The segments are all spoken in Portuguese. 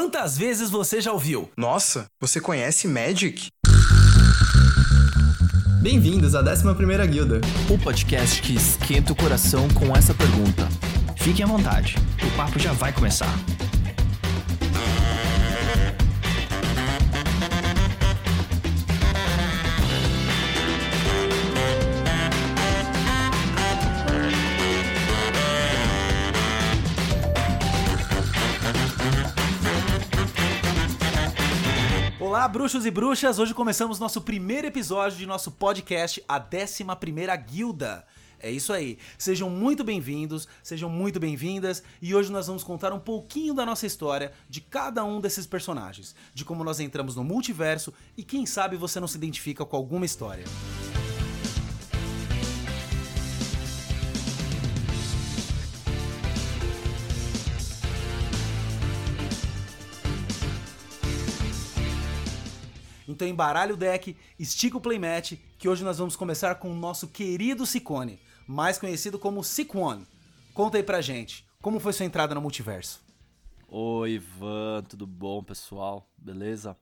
Quantas vezes você já ouviu? Nossa, você conhece Magic? Bem-vindos à 11ª Guilda. O podcast que esquenta o coração com essa pergunta. Fiquem à vontade, o papo já vai começar. Olá, bruxos e bruxas! Hoje começamos nosso primeiro episódio de nosso podcast, a 11ª Guilda. É isso aí. Sejam muito bem-vindos, sejam muito bem-vindas e hoje nós vamos contar um pouquinho da nossa história de cada um desses personagens, de como nós entramos no multiverso e quem sabe você não se identifica com alguma história. Então embaralha o deck, estica o playmat, que hoje nós vamos começar com o nosso querido Sicone, mais conhecido como Siquone. Conta aí pra gente, como foi sua entrada no multiverso? Oi, Ivan, tudo bom, pessoal? Beleza?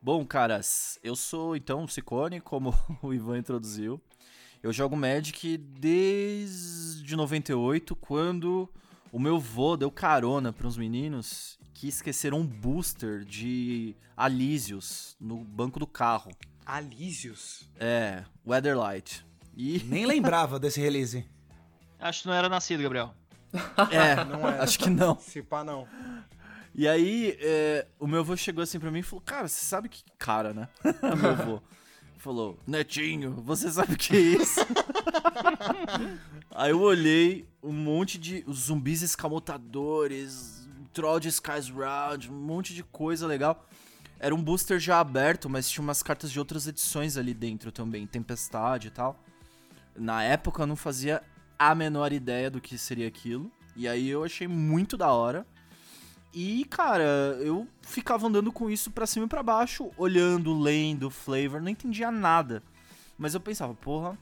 Bom, caras, eu sou então o Sicone, como o Ivan introduziu. Eu jogo Magic desde 98, quando o meu vô deu carona para uns meninos que esqueceram um booster de Alísios no banco do carro. Alísios? É, Weatherlight. E Nem lembrava desse release. Acho que não era nascido, Gabriel. é, Não é. acho que não. Se pá, não. E aí, é, o meu avô chegou assim pra mim e falou: Cara, você sabe que. Cara, né? meu avô. Falou: Netinho, você sabe o que é isso? aí eu olhei um monte de zumbis escamotadores, troll de Skies Round, um monte de coisa legal. Era um booster já aberto, mas tinha umas cartas de outras edições ali dentro também, Tempestade e tal. Na época eu não fazia a menor ideia do que seria aquilo. E aí eu achei muito da hora. E, cara, eu ficava andando com isso pra cima e pra baixo, olhando, lendo, flavor, não entendia nada. Mas eu pensava, porra,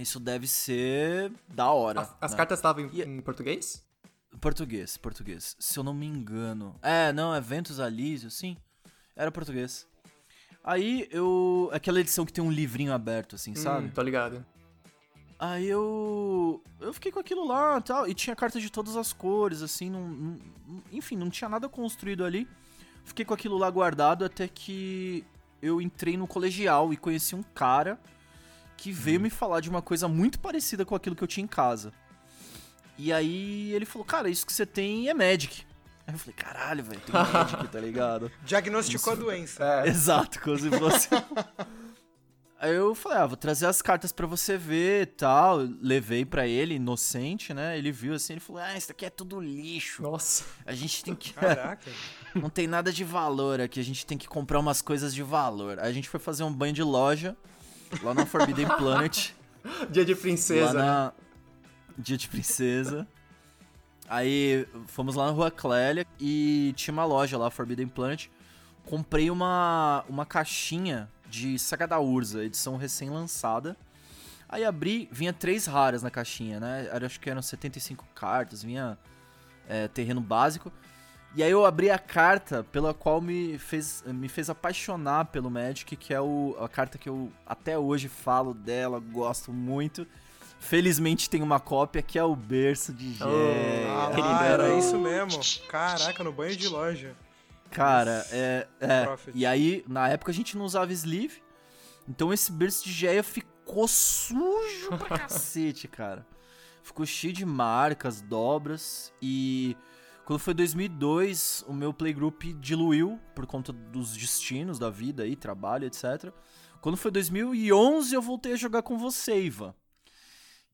isso deve ser da hora. As, as né? cartas estavam em, E- em português? Português, português. Se eu não me engano. É, não, é Ventus Alísio, sim. Era português. Aí eu. Aquela edição que tem um livrinho aberto, assim, sabe? Hum, tô ligado. Aí eu. Eu fiquei com aquilo lá e tal. E tinha cartas de todas as cores, assim. Não, não- enfim, não tinha nada construído ali. Fiquei com aquilo lá guardado até que eu entrei no colegial e conheci um cara que veio me falar de uma coisa muito parecida com aquilo que eu tinha em casa. E aí ele falou, cara, isso que você tem é Magic. Aí eu falei, caralho, velho, tem Magic, tá ligado? Diagnosticou a doença. É, Exato, como se fosse. Aí eu falei, ah, vou trazer as cartas pra você ver e tal. Levei pra ele, inocente, né? Ele viu assim, ele falou, ah, isso daqui é tudo lixo. nossa. A gente tem que. Caraca. Não tem nada de valor aqui, a gente tem que comprar umas coisas de valor. Aí a gente foi fazer um banho de loja lá na Forbidden Planet. Dia de lá princesa, né? Dia de Princesa. Aí fomos lá na Rua Clélia e tinha uma loja lá, Forbidden Planet. Comprei uma, uma caixinha de Saga da Urza, edição recém-lançada. Aí abri, vinha três raras na caixinha, né? Era, acho que eram 75 cartas, vinha é, terreno básico. E aí eu abri a carta pela qual me fez, me fez apaixonar pelo Magic, que é o, a carta que eu até hoje falo dela, gosto muito. Felizmente tem uma cópia que é o berço de. Ah, Quem lá, dera. era isso mesmo. Caraca, no banho de loja. Cara, é. é. E aí, na época a gente não usava sleeve. Então esse berço de Geia ficou sujo pra cacete, cara. Ficou cheio de marcas, dobras. E quando foi 2002, o meu playgroup diluiu por conta dos destinos da vida aí, trabalho, etc. Quando foi 2011, eu voltei a jogar com você, Ivan.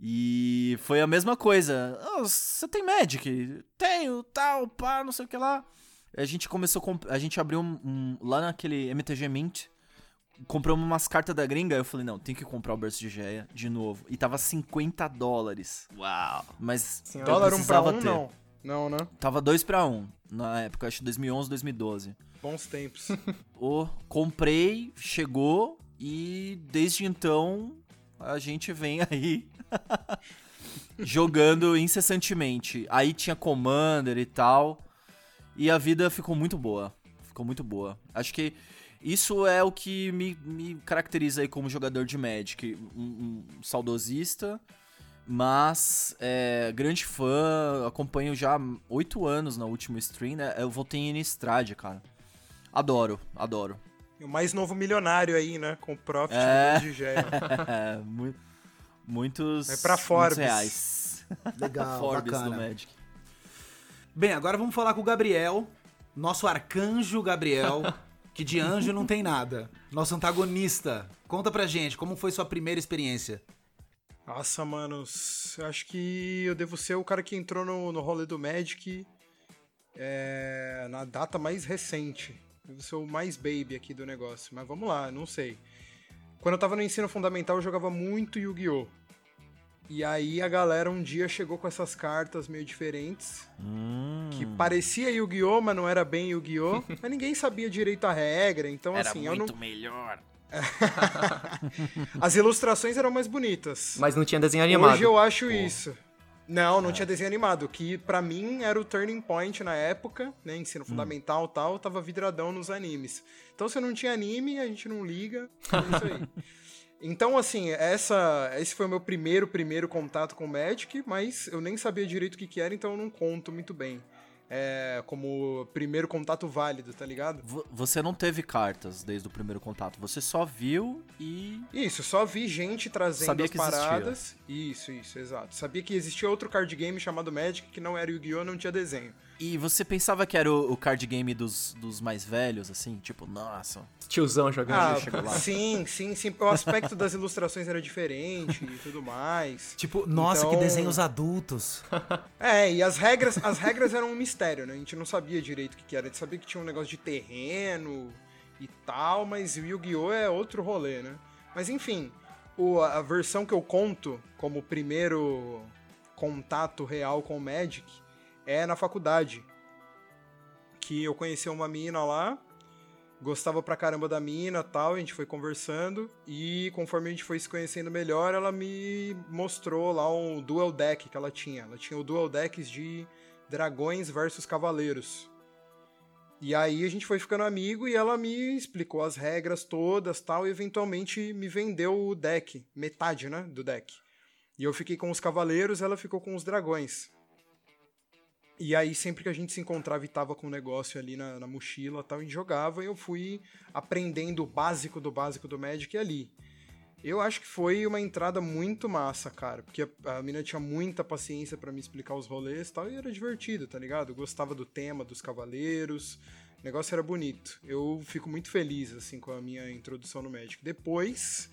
E foi a mesma coisa. "Ah, você tem Magic? Tenho, tal, pá, não sei o que lá. A gente começou a gente abriu um, um- lá naquele MTG Mint, compramos umas cartas da gringa, aí eu falei, não, tem que comprar o Burst de Geia de novo. E tava 50 dólares. Uau. Mas Senhora. eu Dólar um pra precisava um, ter. não. Não, né? Tava 2 pra 1 um, na época, acho que 2011, 2012. Bons tempos. O comprei, chegou e desde então a gente vem aí jogando incessantemente. Aí tinha Commander e tal. E a vida ficou muito boa. Ficou muito boa. Acho que isso é o que me, me caracteriza aí como jogador de Magic. Um, um saudosista, mas é, grande fã. Acompanho já oito anos na última stream, né? Eu voltei em Innistrad, cara. Adoro, adoro. E o mais novo milionário aí, né? Com o profit É. de Geia. É, mu- muitos, É pra Forbes. reais. Legal, Forbes do bacana. Magic. Bem, agora vamos falar com o Gabriel, nosso arcanjo Gabriel, que de anjo não tem nada. Nosso antagonista. Conta pra gente, como foi sua primeira experiência? Nossa, mano, s- eu acho que eu devo ser o cara que entrou no, no rolê do Magic é, na data mais recente. Devo ser o mais baby aqui do negócio. Mas vamos lá, não sei. Quando eu tava no ensino fundamental, eu jogava muito Yu-Gi-Oh! E aí a galera um dia chegou com essas cartas meio diferentes, Hum, que parecia Yu-Gi-Oh! mas não era bem Yu-Gi-Oh! mas ninguém sabia direito a regra, então assim, eu não... melhor. as ilustrações eram mais bonitas. Mas não tinha desenho animado. Hoje eu acho isso. Não, não tinha desenho animado, que pra mim era o turning point na época, né, ensino fundamental e tal, tava vidradão nos animes. Então se não tinha anime, a gente não liga, é isso aí. Então, assim, essa, esse foi o meu primeiro, primeiro contato com o Magic, mas eu nem sabia direito o que que era, então eu não conto muito bem. É, como primeiro contato válido, tá ligado? vo- Você não teve cartas desde o primeiro contato, você só viu e. Isso, só vi gente trazendo Sabia as que existia. paradas. Isso, isso, exato. Sabia que existia outro card game chamado Magic que não era Yu-Gi-Oh! não tinha desenho. E você pensava que era o, o card game dos, dos mais velhos, assim? Tipo, nossa. Tiozão jogando. Ah, chegou lá. sim, sim, sim. O aspecto das ilustrações era diferente e tudo mais. Tipo, nossa, que Então- desenhos adultos. É, e as regras, as regras eram um mistério, né? A gente não sabia direito o que, que era. A gente sabia que tinha um negócio de terreno e tal, mas o Yu-Gi-Oh! é outro rolê, né? Mas enfim, o- a versão que eu conto como primeiro contato real com o Magic é na faculdade. Que eu conheci uma mina lá, gostava pra caramba da mina tal, a gente foi conversando e conforme a gente foi se conhecendo melhor, ela me mostrou lá um dual deck que ela tinha. Ela tinha o dual decks de dragões versus cavaleiros. E aí a gente foi ficando amigo e ela me explicou as regras todas tal e eventualmente me vendeu o deck, metade, né, do deck. E eu fiquei com os cavaleiros, ela ficou com os dragões. E aí, sempre que a gente se encontrava e tava com o negócio ali na, na mochila e tal, gente jogava e eu fui aprendendo o básico do básico do Magic ali. Eu acho que foi uma entrada muito massa, cara, porque a, a mina tinha muita paciência pra me explicar os rolês e tal, e era divertido, tá ligado? Eu gostava do tema dos cavaleiros, o negócio era bonito. Eu fico muito feliz, assim, com a minha introdução no Magic. Depois,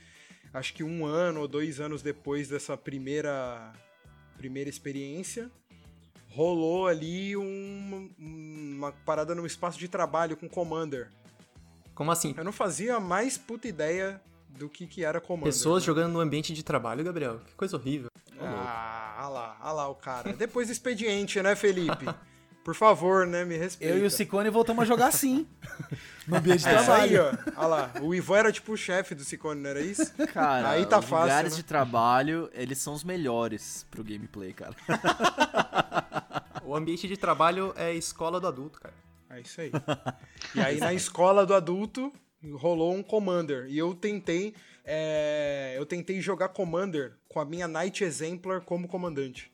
acho que um ano ou dois anos depois dessa primeira, primeira experiência, rolou ali um- uma parada no espaço de trabalho com Commander. Como assim? Eu não fazia a mais puta ideia do que, que era Commander. Pessoas né? jogando no ambiente de trabalho, Gabriel. Que coisa horrível. Ah, olha lá, olha lá o cara. Depois do expediente, né, Felipe? Por favor, né, me respeita. Eu e o Cicone voltamos a jogar assim. No ambiente de É isso aí, trabalho. ó. Olha lá. O Ivan era tipo o chefe do Cicone, não era isso? Cara, Aí tá os fácil, lugares né? de trabalho, eles são os melhores pro gameplay, cara. O ambiente de trabalho é escola do adulto, cara. É isso aí. E aí na escola do adulto rolou um Commander. E eu tentei. é, Eu tentei jogar Commander com a minha Knight Exemplar como comandante.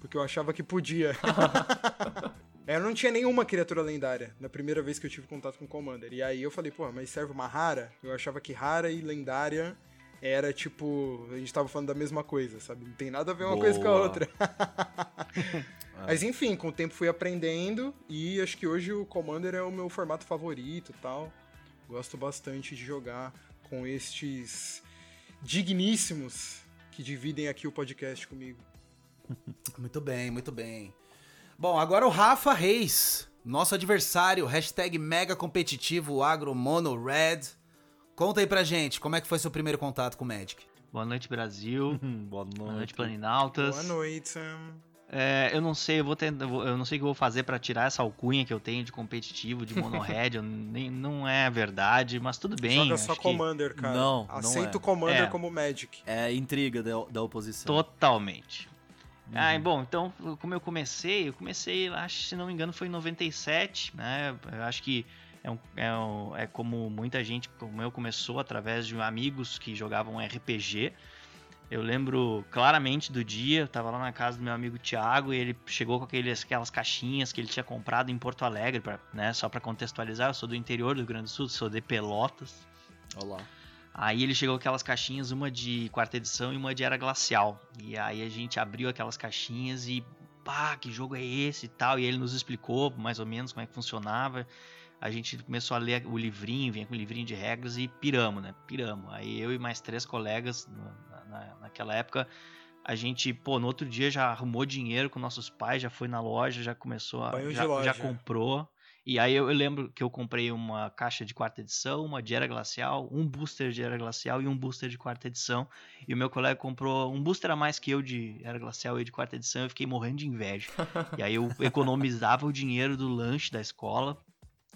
Porque eu achava que podia. É, Eu não tinha nenhuma criatura lendária na primeira vez que eu tive contato com Commander. E aí eu falei, pô, mas serve uma rara? Eu achava que rara e lendária era tipo. A gente tava falando da mesma coisa, sabe? Não tem nada a ver uma coisa com a Boa. outra. Mas enfim, com o tempo fui aprendendo e acho que hoje o Commander é o meu formato favorito e tal. Gosto bastante de jogar com estes digníssimos que dividem aqui o podcast comigo. Muito bem, muito bem. Bom, agora o Rafa Reis, nosso adversário, hashtag mega competitivo agro mono red. Conta aí pra gente, como é que foi seu primeiro contato com o Magic? Boa noite, Brasil. Boa Boa noite, Planinautas. Boa noite, Sam. É, eu não sei, eu vou tentar, eu não sei o que eu vou fazer pra tirar essa alcunha que eu tenho de competitivo, de mono-red, eu nem, não é verdade, mas tudo bem. Joga só que Commander, cara. Não, não Aceita é. o Commander É. como Magic. É intriga da, da oposição. Totalmente. Ah, bom, então, como eu comecei, eu comecei, acho, se não me engano, foi em 97, né? Eu acho que é, um, é, um, é como muita gente, como eu, começou através de amigos que jogavam RPG. Eu lembro claramente do dia, eu tava lá na casa do meu amigo Thiago e ele chegou com aqueles, aquelas caixinhas que ele tinha comprado em Porto Alegre, pra, né, só para contextualizar, eu sou do interior do Rio Grande do Sul, sou de Pelotas. Olá. Aí ele chegou com aquelas caixinhas, uma de quarta edição e uma de era glacial. E aí a gente abriu aquelas caixinhas e pá, que jogo é esse e tal, e ele nos explicou mais ou menos como é que funcionava a gente começou a ler o livrinho, vinha com o livrinho de regras e piramos, né? Piramos. Aí eu e mais três colegas na, na, naquela época, a gente, pô, no outro dia já arrumou dinheiro com nossos pais, já foi na loja, já começou a. Já, já comprou. E aí eu, eu lembro que eu comprei uma caixa de quarta edição, uma de era glacial, um booster de era glacial e um booster de quarta edição. E o meu colega comprou um booster a mais que eu de era glacial e de quarta edição. Eu fiquei morrendo de inveja. e aí eu economizava o dinheiro do lanche da escola.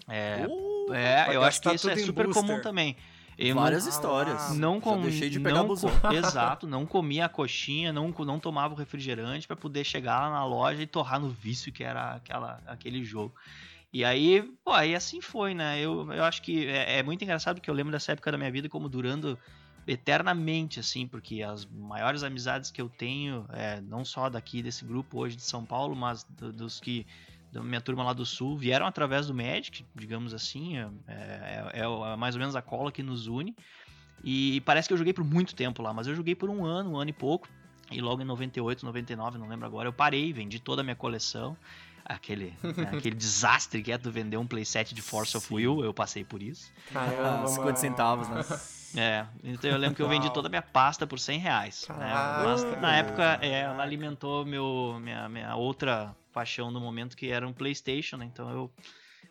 É, Uh, é eu acho que isso é super comum booster. também. Eu várias não, histórias. não Já com, deixei de pegar não busão. Exato, não comia a coxinha, não, não tomava o refrigerante pra poder chegar lá na loja e torrar no vício que era aquela, aquele jogo. E aí, pô, aí assim foi, né? Eu, eu acho que é, é muito engraçado que eu lembro dessa época da minha vida como durando eternamente, assim, porque as maiores amizades que eu tenho, é, não só daqui desse grupo hoje de São Paulo, mas do- dos que da minha turma lá do sul vieram através do Magic, digamos assim, é, é- é mais ou menos a cola que nos une. E parece que eu joguei por muito tempo lá, mas eu joguei por um ano, um ano e pouco. E logo em 98, 99, não lembro agora, eu parei, vendi toda a minha coleção. Aquele, né, aquele desastre que é tu vender um playset de Force of Will, eu passei por isso. Caramba, 50 mano. centavos, né? É, então eu lembro que eu vendi toda a minha pasta por 100 reais. Né? Mas na época é, ela alimentou meu, minha, minha outra paixão no momento que era um PlayStation, né? então eu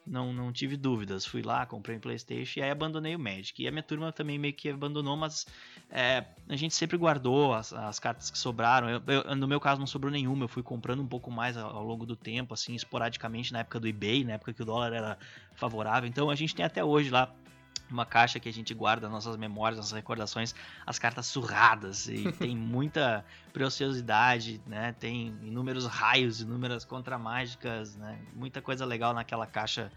não, não tive dúvidas. Fui lá, comprei um PlayStation e aí abandonei o Magic. E a minha turma também meio que abandonou, mas é, a gente sempre guardou as, as cartas que sobraram. Eu- eu- no meu caso não sobrou nenhuma, eu fui comprando um pouco mais ao, ao longo do tempo, assim, esporadicamente na época do eBay, na época que o dólar era favorável. Então a gente tem até hoje lá uma caixa que a gente guarda nossas memórias, nossas recordações, as cartas surradas e tem muita preciosidade, né? Tem inúmeros raios, inúmeras contramágicas, né? Muita coisa legal naquela caixa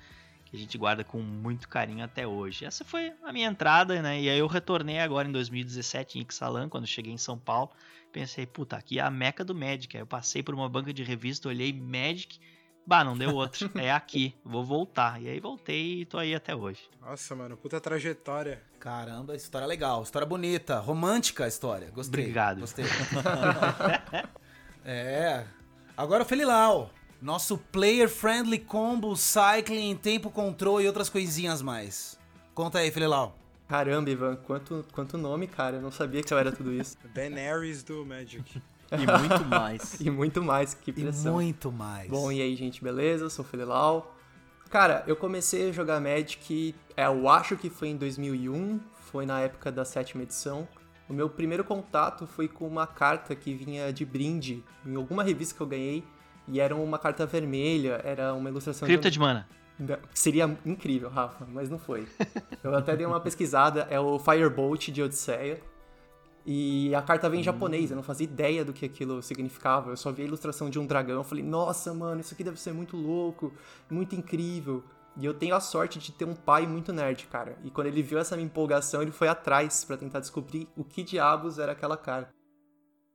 que a gente guarda com muito carinho até hoje. Essa foi a minha entrada, né? E aí eu retornei agora em 2017 em Ixalan, quando cheguei em São Paulo. Pensei, puta, aqui é a meca do Magic. Aí eu passei por uma banca de revista, olhei Magic, bah, não deu outro. É aqui, vou voltar. E aí voltei e tô aí até hoje. Nossa, mano, puta trajetória. Caramba, história legal, história bonita, romântica a história. Gostei. Obrigado. Gostei. é. Agora o Felilau. Nosso player friendly combo, cycling, tempo control e outras coisinhas mais. Conta aí, Felilau. Caramba, Ivan, quanto, quanto nome, cara. Eu não sabia que você era tudo isso. Daenerys do Magic. E muito mais. E muito mais, que E pressão. muito mais. Bom, e aí, gente, beleza? Eu sou o Felilau. Cara, eu comecei a jogar Magic, é, eu acho que foi em 2001, foi na época da sétima edição. O meu primeiro contato foi com uma carta que vinha de brinde em alguma revista que eu ganhei, e era uma carta vermelha, era uma ilustração Cripta de... de mana. Seria incrível, Rafa, mas não foi. Eu até dei uma pesquisada, é o Firebolt de Odisseia. E a carta vem em japonês, eu não fazia ideia do que aquilo significava. Eu só vi a ilustração de um dragão, eu falei, nossa, mano, isso aqui deve ser muito louco, muito incrível. E eu tenho a sorte de ter um pai muito nerd, cara. E quando ele viu essa minha empolgação, ele foi atrás pra tentar descobrir o que diabos era aquela carta.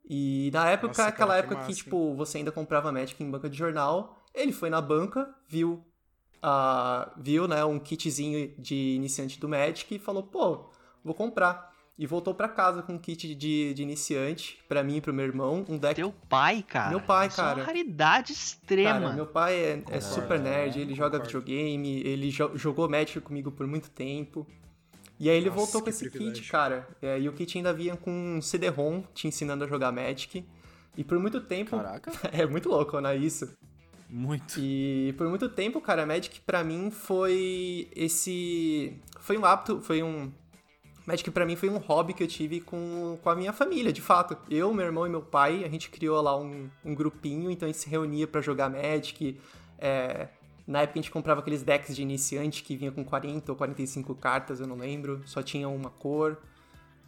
E na época, Nossa, aquela cara, que época que, massa, tipo, você ainda comprava Magic em banca de jornal, ele foi na banca, viu ah, viu, né, um kitzinho de iniciante do Magic e falou, pô, vou comprar. E voltou pra casa com um kit de, de iniciante, pra mim e pro meu irmão, um deck... Teu pai, cara. Meu pai, Isso É cara. uma raridade extrema. Cara, meu pai é, é super nerd, ele joga Concordo. videogame, ele jo- jogou Magic comigo por muito tempo. E aí ele Nossa, voltou com esse privilégio. kit, cara. É, e o kit ainda vinha com um CD-ROM te ensinando a jogar Magic. E por muito tempo... Caraca, É muito louco, né, isso? muito. E por muito tempo, cara, Magic pra mim foi esse. Foi um hábito, foi um. Magic pra mim foi um hobby que eu tive com, com a minha família, de fato. Eu, meu irmão e meu pai, a gente criou lá um, um grupinho, então a gente se reunia pra jogar Magic. É, na época a gente comprava aqueles decks de iniciante que vinha com 40 ou 45 cartas, eu não lembro, só tinha uma cor.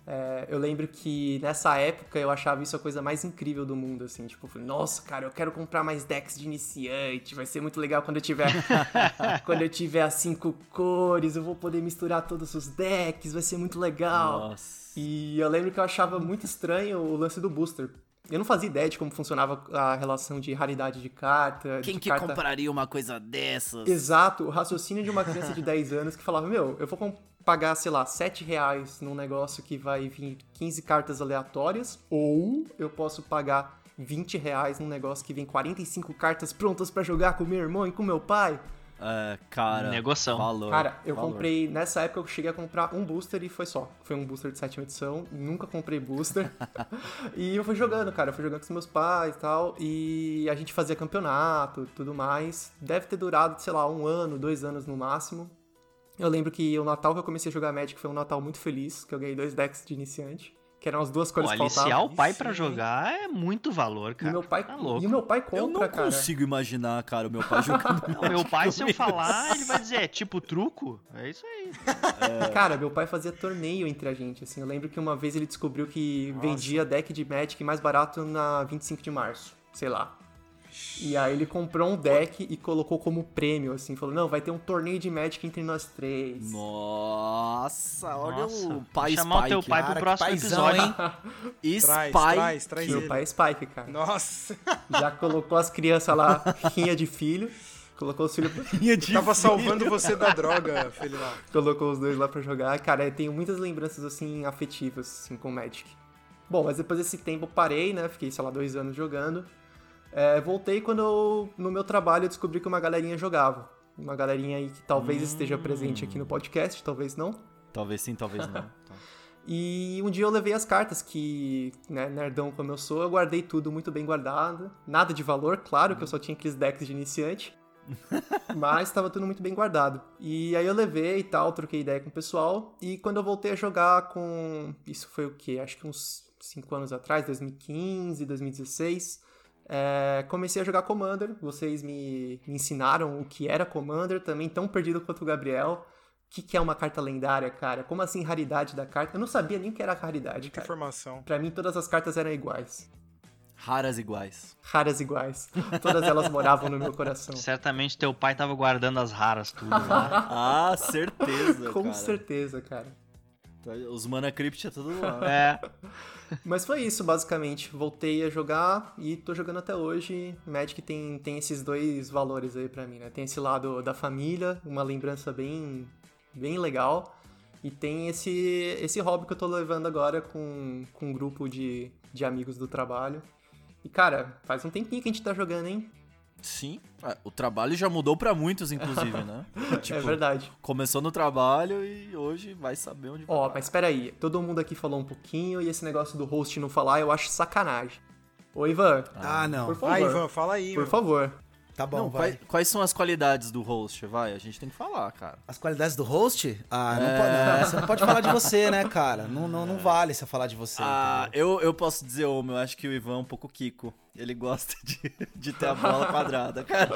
É, eu lembro que nessa época eu achava isso a coisa mais incrível do mundo, assim, tipo, falei, nossa, cara, eu quero comprar mais decks de iniciante, vai ser muito legal quando eu tiver quando eu tiver as cinco cores, eu vou poder misturar todos os decks, vai ser muito legal. Nossa. E eu lembro que eu achava muito estranho o lance do booster. Eu não fazia ideia de como funcionava a relação de raridade de carta. Quem de que carta... compraria uma coisa dessas? Exato, o raciocínio de uma criança de 10 anos que falava, meu, eu vou pagar, sei lá, 7 reais num negócio que vai vir 15 cartas aleatórias, ou eu posso pagar 20 reais num negócio que vem 45 cartas prontas pra jogar com meu irmão e com meu pai. É, cara. Negoção. Valor. Cara, eu valor. comprei, nessa época eu cheguei a comprar um booster e foi só. Foi um booster de sétima edição, nunca comprei booster. e eu fui jogando, cara, eu fui jogando com os meus pais e tal, e a gente fazia campeonato tudo mais. Deve ter durado, sei lá, um ano, dois anos no máximo. Eu lembro que o Natal que eu comecei a jogar Magic foi um Natal muito feliz, que eu ganhei dois decks de iniciante, que eram as duas Pô, cores que aliciar faltavam. o pai hein? jogar é muito valor, E cara. meu pai, Tá louco. e o meu pai compra, Eu não cara. consigo imaginar, cara, o meu pai jogando. Não, meu pai, se eu falar, ele vai dizer, é tipo truco? É isso aí. Cara, meu pai fazia torneio entre a gente, assim. Eu lembro que uma vez ele descobriu que vendia deck de Magic mais barato na 25 de março, sei lá. E aí ele comprou um deck e colocou como prêmio, assim. Falou, não, vai ter um torneio de Magic entre nós três. Nossa, olha Nossa, o pai chamar o Spike. teu pai Cara, pro próximo paizão, episódio. hein? Spike. traz, traz Meu pai é Spike, cara. Nossa, Já colocou as crianças lá, rinha de filho. Colocou os filhos... tava salvando você da droga, filho lá. colocou os dois lá pra jogar. Cara, eu tenho muitas lembranças, assim, afetivas, assim, com Magic. Bom, mas depois desse tempo eu parei, né? Fiquei, sei lá, dois anos jogando. É, voltei quando eu, no meu trabalho eu descobri que uma galerinha jogava. Uma galerinha aí que talvez esteja presente aqui no podcast, talvez não. Talvez sim, talvez não. E um dia eu levei as cartas que, né, nerdão como eu sou, eu guardei tudo muito bem guardado. Nada de valor, claro, que eu só tinha aqueles decks de iniciante. Mas estava tudo muito bem guardado. E aí eu levei e tal, troquei ideia com o pessoal. E quando eu voltei a jogar com. Isso foi o quê? Acho que uns 5 anos atrás, 2015, 2016. É, comecei a jogar Commander. Vocês me, me ensinaram o que era Commander, também tão perdido quanto o Gabriel. O que, que é uma carta lendária, cara? Como assim raridade da carta? Eu não sabia nem o que era raridade, Que cara. informação. Pra mim, todas as cartas eram iguais. Raras iguais. Raras iguais. Todas elas moravam no meu coração. Certamente teu pai tava guardando as raras tudo lá. Ah, certeza. Com cara. certeza, cara. Os Mana Crypt é tudo lá. É. Mas foi isso, basicamente. Voltei a jogar e tô jogando até hoje. Magic tem, tem esses dois valores aí pra mim, né? Tem esse lado da família, uma lembrança bem, bem legal. E tem esse, esse hobby que eu tô levando agora com, com um grupo de, de amigos do trabalho. E, cara, faz um tempinho que a gente tá jogando, hein? Sim. É, o trabalho já mudou pra muitos, inclusive, né? Tipo, é verdade. Começou no trabalho e hoje vai saber onde vai. Ó, mas peraí, todo mundo aqui falou um pouquinho e esse negócio do host não falar eu acho sacanagem. Ô, Ivan, Ah, não. por favor. Vai, Ivan, fala aí, Por meu. favor. Tá bom, Não, vai. quais, quais são as qualidades do host? Vai, a gente tem que falar, cara. As qualidades do host? Ah, não É. pode, não, você não pode falar de você, né, cara? Não, não, não vale você falar de você. Ah, entendeu? eu, eu posso dizer, meu, eu acho que o Ivan é um pouco Kiko. Ele gosta de, de ter a bola quadrada, cara.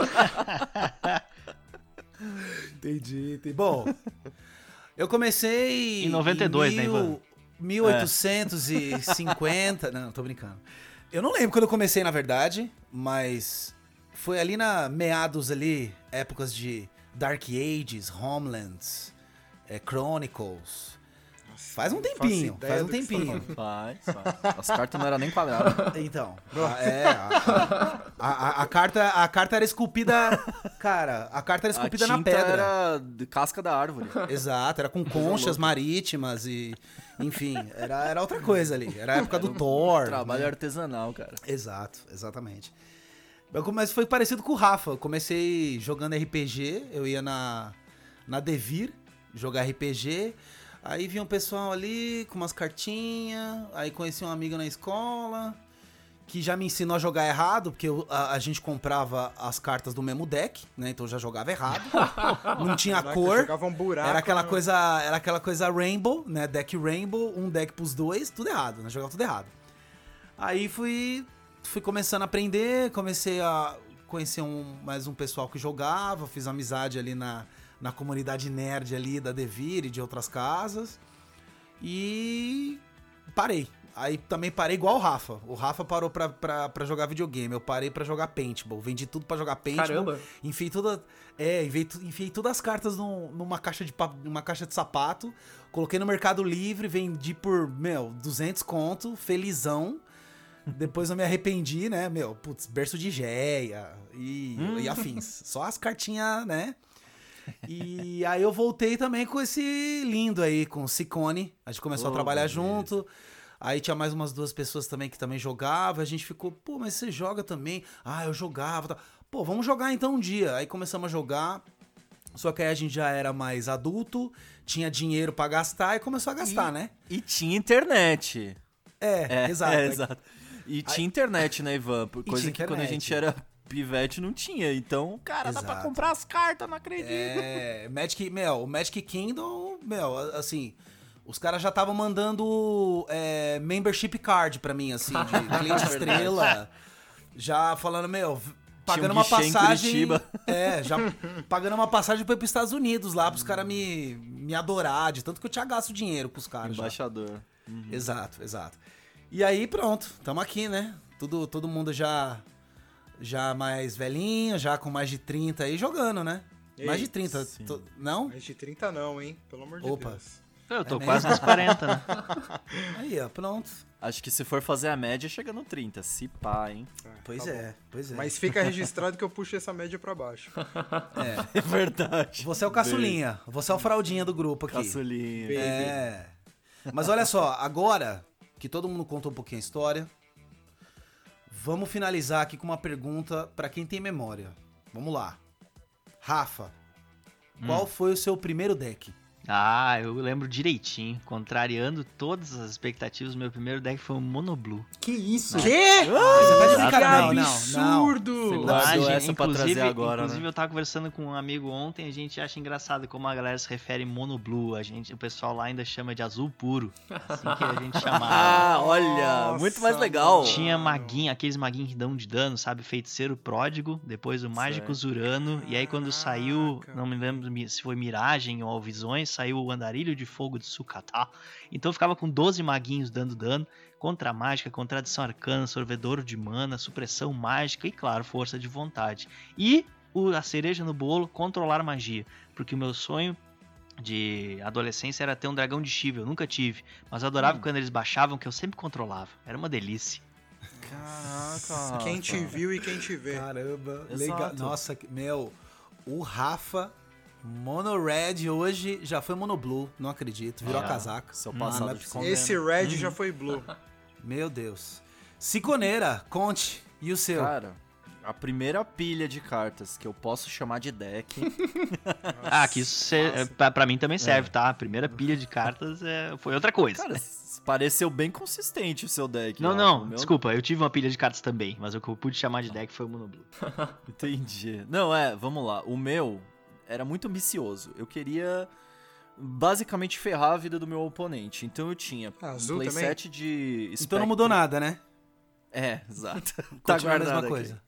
Entendi, entendi. Bom, eu comecei. Em 92, né, Ivan? 1850. Não, tô brincando. Eu não lembro quando eu comecei, na verdade, mas foi ali na meados ali, épocas de Dark Ages, Homelands, é, Chronicles. Faz um tempinho, faz um tá tempinho. Faz, faz. As cartas não eram nem quadradas. Então, a- é, a, a- a- a carta, a carta era esculpida, cara, a carta era A esculpida tinta na pedra. era de casca da árvore. Exato, era com conchas marítimas e, enfim, era, era outra coisa ali. Era a época do Thor. Trabalho né? artesanal, cara. Exato, exatamente. Come- foi parecido com o Rafa. Eu comecei jogando RPG, eu ia na, na Devir jogar RPG. Aí vinha um pessoal ali com umas cartinhas. Aí conheci um amigo na escola que já me ensinou a jogar errado, porque eu- a, a gente comprava as cartas do mesmo deck, né? Então eu já jogava errado. Não tinha Caraca, cor. Jogava um buraco. Era aquela né? coisa, era aquela coisa rainbow, né? Deck rainbow, um deck pros dois, tudo errado, né? Jogava tudo errado. Aí fui fui começando a aprender, comecei a conhecer um, mais um pessoal que jogava, fiz amizade ali na, na comunidade nerd ali da Devir e de outras casas. E parei. Aí também parei igual o Rafa. O Rafa parou pra, pra, pra jogar videogame. Eu parei pra jogar paintball. Vendi tudo pra jogar paintball. Caramba. Enfiei toda. É, enfiei, enfiei todas as cartas num- numa, caixa de, numa caixa de sapato. Coloquei no Mercado Livre, vendi por, meu, 200 conto, felizão. Depois eu me arrependi, né? Meu, putz, berço de géia e, e afins. Só as cartinhas, né? E aí eu voltei também com esse lindo aí, com o Sicone. A gente começou a Oh, trabalhar beleza. junto. Aí tinha mais umas duas pessoas também que também jogavam. A gente ficou, pô, mas você joga também? Ah, eu jogava. Pô, vamos jogar então um dia. Aí começamos a jogar. Só que aí a gente já era mais adulto, tinha dinheiro pra gastar e começou a gastar, E- né? E tinha internet. É, É, exato. é, exato. E tinha internet, né, Ivan? Coisa que quando a gente era pivete não tinha. Então, cara, dá pra Exato. comprar as cartas, não acredito. É, Magic, meu, o Magic Kingdom, meu, assim, os caras já estavam mandando é, membership card pra mim, assim, de cliente estrela. Já falando, meu, pagando um uma passagem. É, já pagando uma passagem pra ir pros Estados Unidos lá, pros caras me, me adorar, de tanto que eu tinha gasto dinheiro com os caras. Embaixador. Exato, exato. E aí, pronto, tamo aqui, né? Tudo, todo mundo já já mais velhinho, já com mais de 30 aí jogando, né? mais de 30, sim. to- não? Mais de 30 não, hein? Pelo amor de Opa. Deus. Eu tô É quase nos 40, né? Aí, ó, pronto. Acho que se for fazer a média, chega no 30. Se pá, hein? Pois tá é, pois é. Mas fica registrado que eu puxo essa média pra baixo. É. É verdade. Você é o caçulinha, você é o fraldinha do grupo aqui. Caçulinha. É. Mas olha só, agora que todo mundo contou um pouquinho a história, vamos finalizar aqui com uma pergunta pra quem tem memória. Vamos lá. Rafa, qual foi o seu primeiro deck? Ah, eu lembro direitinho. Contrariando todas as expectativas, meu primeiro deck foi um Monoblue. Que isso? Quê? Você tá de Exato. brincadeira? Não, não, não. absurdo! Imagem, essa pra inclusive, trazer agora, inclusive né? eu tava conversando com um amigo ontem, a gente acha engraçado como a galera se refere Monoblue, a gente, o pessoal lá ainda chama de azul puro, assim que a gente chamava. Ah, olha, Nossa, muito mais legal. mano. Tinha maguinho, aqueles maguinhos que dão de dano, sabe? Feiticeiro pródigo, depois o mágico Certo. Zurano, e aí quando saiu, não me lembro se foi Miragem ou Visões, saiu o Andarilho de Fogo de Sukatá. Então ficava com 12 maguinhos dando dano, contra a mágica, contradição arcana, sorvedouro de mana, supressão mágica e, claro, força de vontade. E o- a cereja no bolo, controlar magia, porque o meu sonho de adolescência era ter um dragão de Shiva, eu nunca tive, mas eu adorava quando eles baixavam, que eu sempre controlava. Era uma delícia. Caraca. Quem te viu e quem te vê. Caramba, Exato. legal. Nossa, meu, o Rafa Mono Red hoje já foi Mono Blue, não acredito. Virou a Ah, casaca. Seu passado não é de. Esse red já foi blue. Meu Deus. Siconeira, conte. E o seu? Cara, a primeira pilha de cartas que eu posso chamar de deck. Ah, que isso cê- Nossa. pra, pra mim também serve, tá? A primeira pilha de cartas é, foi outra coisa. cara, pareceu bem consistente o seu deck. não, Rafa. não, meu- desculpa, eu tive uma pilha de cartas também, mas o que eu pude chamar de deck foi o Monoblue. Entendi. Não, é, vamos lá. O meu era muito ambicioso. Eu queria basicamente ferrar a vida do meu oponente. Então eu tinha Ah, um playset de. Então não mudou nada, né? É, exato. tá Continua a mesma coisa.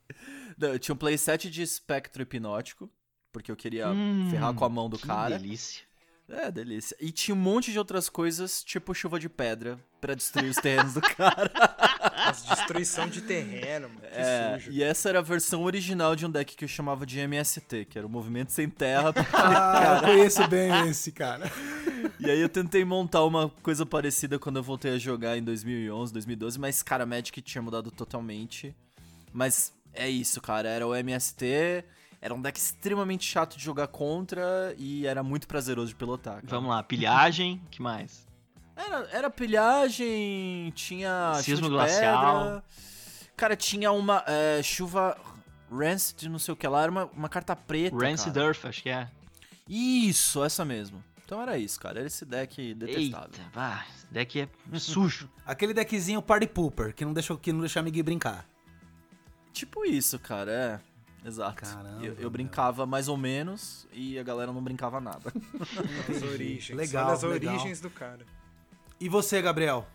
Não, eu tinha um playset de espectro hipnótico, porque eu queria Hum, ferrar com a mão do que cara. delícia. É, delícia. E tinha um monte de outras coisas, tipo chuva de pedra, pra destruir os terrenos do cara. As destruição de terreno, mano. Que É, sujo. e essa era a versão original de um deck que eu chamava de MST, que era o Movimento Sem Terra. Ah, eu conheço bem esse, cara. e aí eu tentei montar uma coisa parecida quando eu voltei a jogar em 2011, 2012, mas, cara, Magic tinha mudado totalmente. Mas é isso, cara, era o MST, era um deck extremamente chato de jogar contra e era muito prazeroso de pilotar. cara. Vamos lá, pilhagem, que mais? Era, era pilhagem, tinha Sismo chuva de glacial. pedra. Cara, tinha uma é, chuva Rancid, não sei o que lá, era uma, uma carta preta, Rancid cara. Earth, acho que é. Isso, essa mesmo. Então era isso, cara. Era esse deck detestável. Eita, vá, esse deck é sujo. Aquele deckzinho Party Pooper, que não deixou, que não deixou a Miguel brincar. Tipo isso, cara, é. Exato. Caramba, eu, eu meu. brincava mais ou menos e a galera não brincava nada. As origens. Legal, Olha as legal. origens do cara. E você, Gabriel?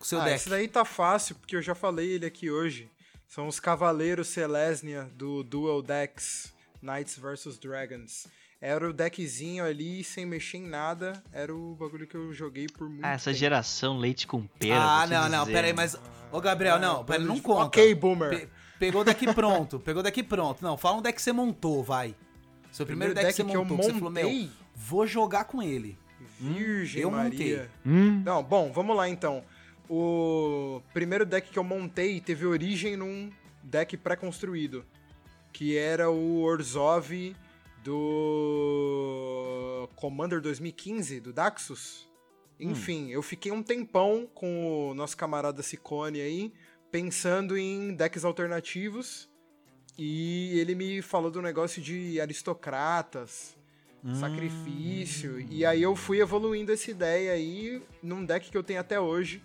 O seu ah, deck? esse daí tá fácil, porque eu já falei ele aqui hoje. São os Cavaleiros Selesnia do Dual Decks Knights vs Dragons. Era o deckzinho ali, sem mexer em nada. Era o bagulho que eu joguei por muito Ah, essa tempo. geração leite com pera. ah, não, não, dizer. pera aí, mas. Ô, Gabriel, não, pera, não conta. Ok, boomer. Pe- pegou o deck pronto, pegou o deck pronto. Não, fala um deck que você montou, vai. Seu primeiro, deck, que você eu montou, que você falou, meu, vou jogar com ele. Virgem eu Maria. montei. Hum, Não, bom, vamos lá então. O primeiro deck que eu montei teve origem num deck pré-construído, que era o Orzhov do Commander 2015, do Daxus. Enfim, eu fiquei um tempão com o nosso camarada Ciccone aí, pensando em decks alternativos, e ele me falou do negócio de aristocratas, sacrifício. E aí eu fui evoluindo essa ideia aí num deck que eu tenho até hoje,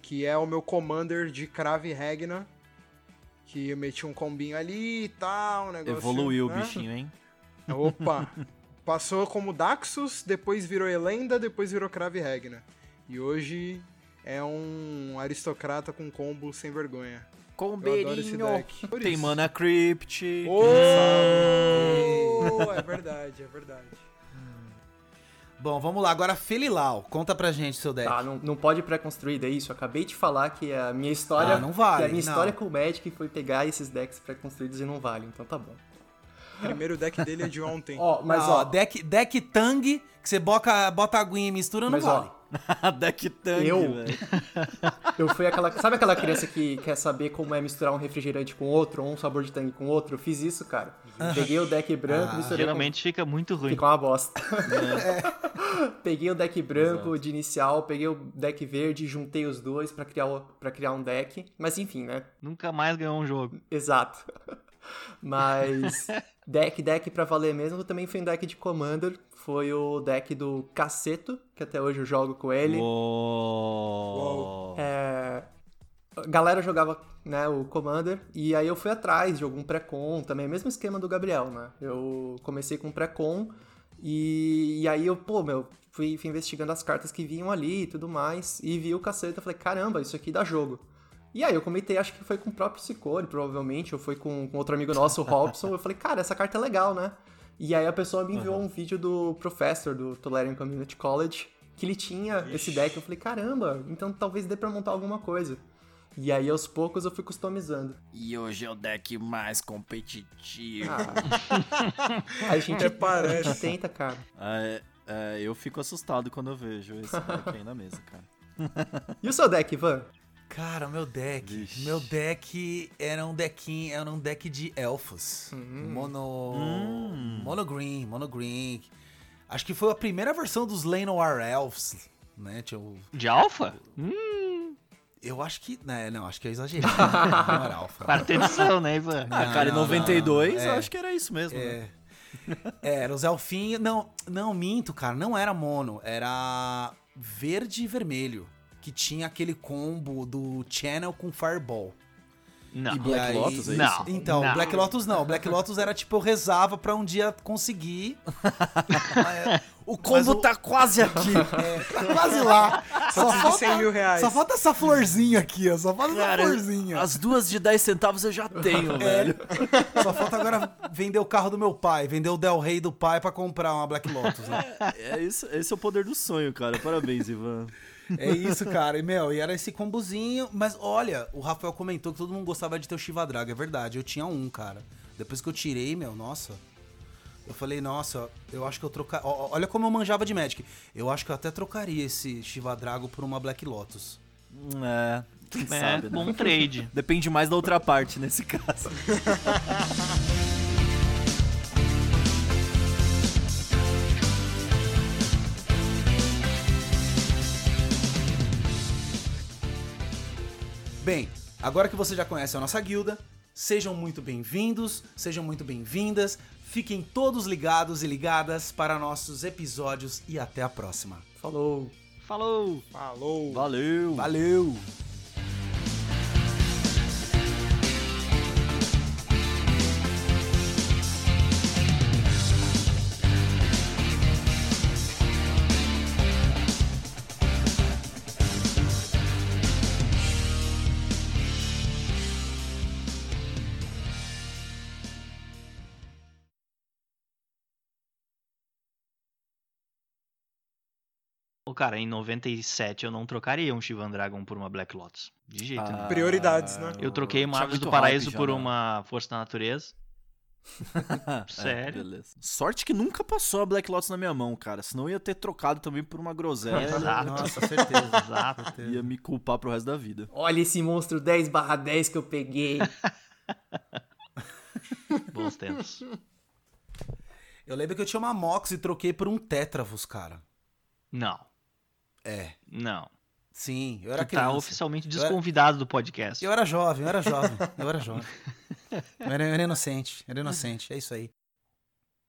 que é o meu Commander de Crave Regna. Que eu meti um combinho ali e tal, um negócio. Evoluiu o né? bichinho, hein? Opa! Passou como Daxus, depois virou Elenda, depois virou Crave Regna. E hoje é um aristocrata com combo sem vergonha. Eu adoro esse Combeirinho. Tem. Mana Crypt. Oh, é verdade, é verdade. Bom, vamos lá. Agora, Felilau, conta pra gente seu deck. Ah, não, não pode pré-construído, é isso. Eu acabei de falar que a minha história. Ah, não vale, que a minha não. história com o Magic foi pegar esses decks pré-construídos e não vale, então tá bom. Primeiro deck dele é de ontem. Ó, mas Mas, ó, deck, deck Tang, que você bota, bota aguinha e mistura, não mas vale. ó, Deck Tank, Eu? velho. eu fui aquela. Sabe aquela criança que quer saber como é misturar um refrigerante com outro, ou um sabor de tangue com outro? Eu fiz isso, cara. Peguei o deck branco, Ah. misturei com geralmente fica muito ruim. Fica uma bosta. peguei o deck branco de inicial, peguei o deck verde, juntei os dois pra criar, o- pra criar um deck. Mas enfim, né? Nunca mais ganhou um jogo. Exato. Mas deck, deck pra valer mesmo, também foi um deck de Commander. Foi o deck do Caceto, que até hoje eu jogo com ele. Uou. É, a galera jogava né, o Commander, e aí eu fui atrás de algum pré-con também, mesmo esquema do Gabriel, né? Eu comecei com pré-con, e, e aí eu, pô, meu, fui, fui investigando as cartas que vinham ali e tudo mais, e vi o cacete, eu falei, caramba, isso aqui dá jogo. E aí eu comentei, acho que foi com o próprio Cicore, provavelmente, ou foi com, com outro amigo nosso, o Robson, eu falei, cara, essa carta é legal, né? E aí a pessoa me enviou um vídeo do professor do Tolerian Community College, que ele tinha esse deck, eu falei, caramba, então talvez dê pra montar alguma coisa. E aí aos poucos eu fui customizando. E hoje é o deck mais competitivo. Ah, a gente, a gente tenta, cara. Ah, é- é, eu fico assustado quando eu vejo esse deck aí na mesa, cara. E o seu deck, Ivan? Cara, o meu deck. Vixe. Meu deck era um deckinho, era um deck de elfos. Mono. Hum. Mono green, mono green. Acho que foi a primeira versão dos Lenoir Elves. Né? Tinha o- De alfa? Eu acho que. Né, não, acho que eu exagerei. não era alfa. Quarta edição, né, Ivan? Ah, cara, em não, 92 não, eu é. acho que era isso mesmo, né? É. É, era os elfinhos. Não, não, minto, cara. Não era mono. Era verde e vermelho. Que tinha aquele combo do Channel com Fireball. Não. E Black aí- Lotus, é Não. Então, Não. Black Lotus não. Black Lotus era tipo, eu rezava pra um dia conseguir. Mas, O combo o- tá quase aqui. é, tá quase lá. Só Preciso de 100 mil reais. Só falta essa florzinha aqui, ó. Só falta Cara, essa florzinha. as duas de 10 centavos eu já tenho, velho. Só falta agora vender o carro do meu pai, vender o Del Rey do pai pra comprar uma Black Lotus, né? É isso, esse é o poder do sonho, cara. Parabéns, Ivan. É isso, cara. E, meu, e era esse combozinho. Mas olha, o Rafael comentou que todo mundo gostava de ter o Shiva Draga. É verdade, eu tinha um, cara. Depois que eu tirei, meu, nossa. Eu falei, nossa, eu acho que eu trocar. Olha como eu manjava de Magic. Eu acho que eu até trocaria esse Shiva Drago por uma Black Lotus. É, quem É, sabe, né? bom trade. Depende mais da outra parte nesse caso. agora que você já conhece a nossa guilda, sejam muito bem-vindos, sejam muito bem-vindas. Fiquem todos ligados e ligadas para nossos episódios e até a próxima. Falou! Falou! Falou! Valeu! Valeu! Cara, em 97 eu não trocaria um Shivan Dragon por uma Black Lotus. De jeito nenhum. Prioridades, né? Eu troquei uma Aves do Paraíso já, por né? uma Força da Natureza. É, Sério? beleza. Sorte que nunca passou a Black Lotus na minha mão, cara. Senão eu ia ter trocado também por uma groselha. Exato. Nossa, certeza. Exato. Ia me culpar pro resto da vida. Olha esse monstro 10 barra 10 que eu peguei. Bons tempos. Eu lembro que eu tinha uma Mox e troquei por um Tetravus, cara. Não, É. não. Sim, eu era Tu tá criança. oficialmente era- desconvidado do podcast. Eu era jovem, eu era jovem, eu era jovem. Eu era, eu era inocente, eu era inocente, é isso aí.